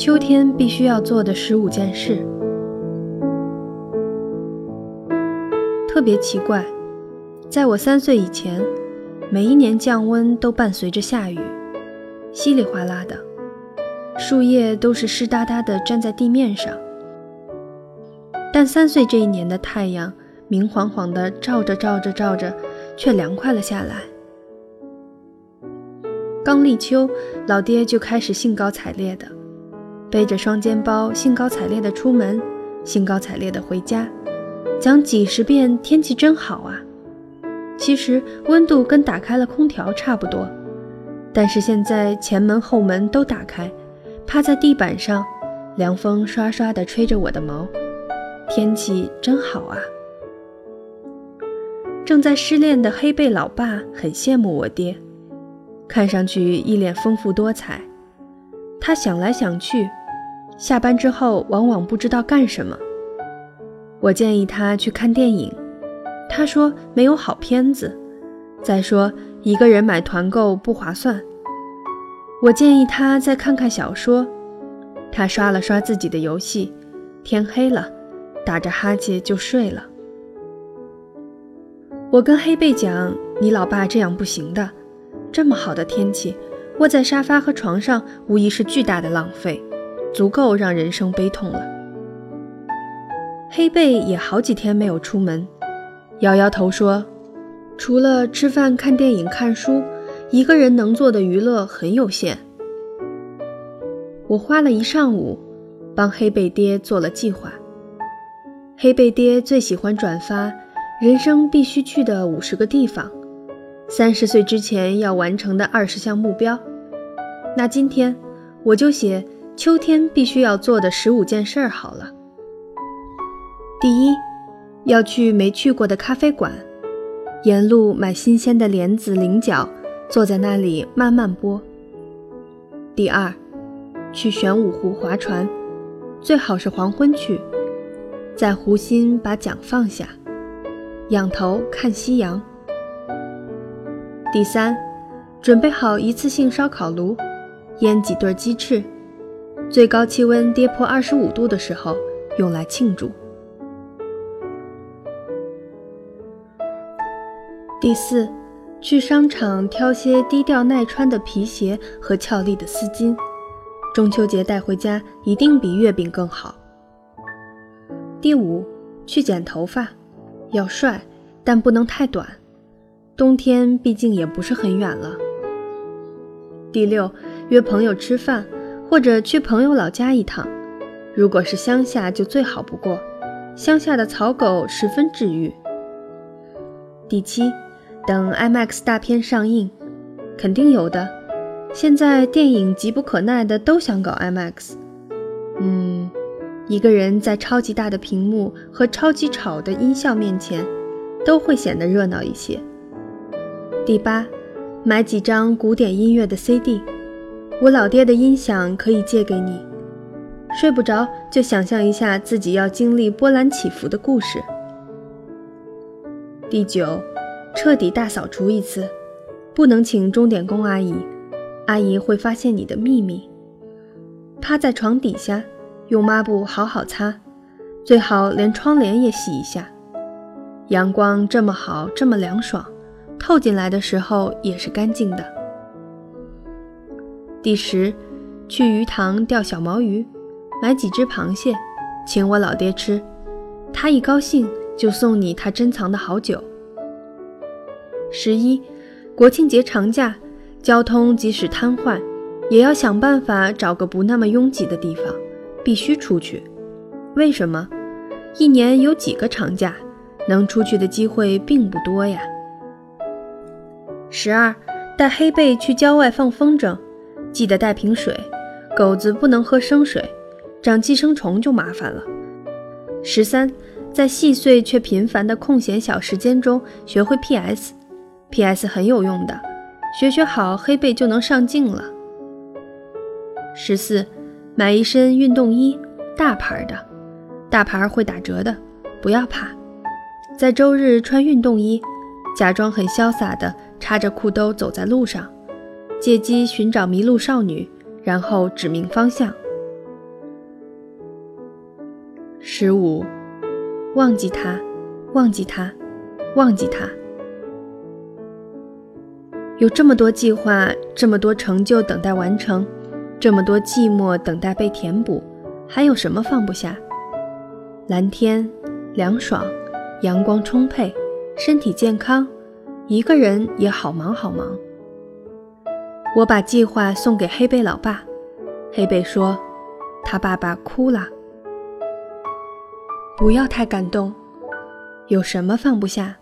秋天必须要做的十五件事，特别奇怪，在我三岁以前，每一年降温都伴随着下雨，稀里哗啦的，树叶都是湿哒哒的粘在地面上。但三岁这一年的太阳明晃晃的照着照着照着，却凉快了下来。刚立秋，老爹就开始兴高采烈的，背着双肩包，兴高采烈的出门，兴高采烈的回家，讲几十遍天气真好啊。其实温度跟打开了空调差不多，但是现在前门后门都打开，趴在地板上，凉风刷刷的吹着我的毛，天气真好啊。正在失恋的黑贝老爸很羡慕我爹。看上去一脸丰富多彩，他想来想去，下班之后往往不知道干什么。我建议他去看电影，他说没有好片子，再说一个人买团购不划算。我建议他再看看小说，他刷了刷自己的游戏，天黑了，打着哈欠就睡了。我跟黑贝讲，你老爸这样不行的。这么好的天气，窝在沙发和床上无疑是巨大的浪费，足够让人生悲痛了。黑贝也好几天没有出门，摇摇头说：“除了吃饭、看电影、看书，一个人能做的娱乐很有限。”我花了一上午帮黑贝爹做了计划。黑贝爹最喜欢转发人生必须去的五十个地方。三十岁之前要完成的二十项目标，那今天我就写秋天必须要做的十五件事儿好了。第一，要去没去过的咖啡馆，沿路买新鲜的莲子、菱角，坐在那里慢慢剥。第二，去玄武湖划船，最好是黄昏去，在湖心把桨放下，仰头看夕阳。第三，准备好一次性烧烤炉，腌几对鸡翅，最高气温跌破二十五度的时候用来庆祝。第四，去商场挑些低调耐穿的皮鞋和俏丽的丝巾，中秋节带回家一定比月饼更好。第五，去剪头发，要帅，但不能太短。冬天毕竟也不是很远了。第六，约朋友吃饭，或者去朋友老家一趟。如果是乡下，就最好不过，乡下的草狗十分治愈。第七，等 IMAX 大片上映，肯定有的。现在电影急不可耐的都想搞 IMAX。嗯，一个人在超级大的屏幕和超级吵的音效面前，都会显得热闹一些。第八，买几张古典音乐的 CD，我老爹的音响可以借给你。睡不着就想象一下自己要经历波澜起伏的故事。第九，彻底大扫除一次，不能请钟点工阿姨，阿姨会发现你的秘密。趴在床底下，用抹布好好擦，最好连窗帘也洗一下。阳光这么好，这么凉爽。透进来的时候也是干净的。第十，去鱼塘钓小毛鱼，买几只螃蟹，请我老爹吃，他一高兴就送你他珍藏的好酒。十一，国庆节长假，交通即使瘫痪，也要想办法找个不那么拥挤的地方，必须出去。为什么？一年有几个长假，能出去的机会并不多呀。十二，带黑贝去郊外放风筝，记得带瓶水，狗子不能喝生水，长寄生虫就麻烦了。十三，在细碎却频繁的空闲小时间中学会 PS，PS 很有用的，学学好黑背就能上镜了。十四，买一身运动衣，大牌的，大牌会打折的，不要怕，在周日穿运动衣，假装很潇洒的。插着裤兜走在路上，借机寻找迷路少女，然后指明方向。十五，忘记他，忘记他，忘记他。有这么多计划，这么多成就等待完成，这么多寂寞等待被填补，还有什么放不下？蓝天，凉爽，阳光充沛，身体健康，一个人也好忙好忙。我把计划送给黑贝老爸，黑贝说，他爸爸哭了。不要太感动，有什么放不下？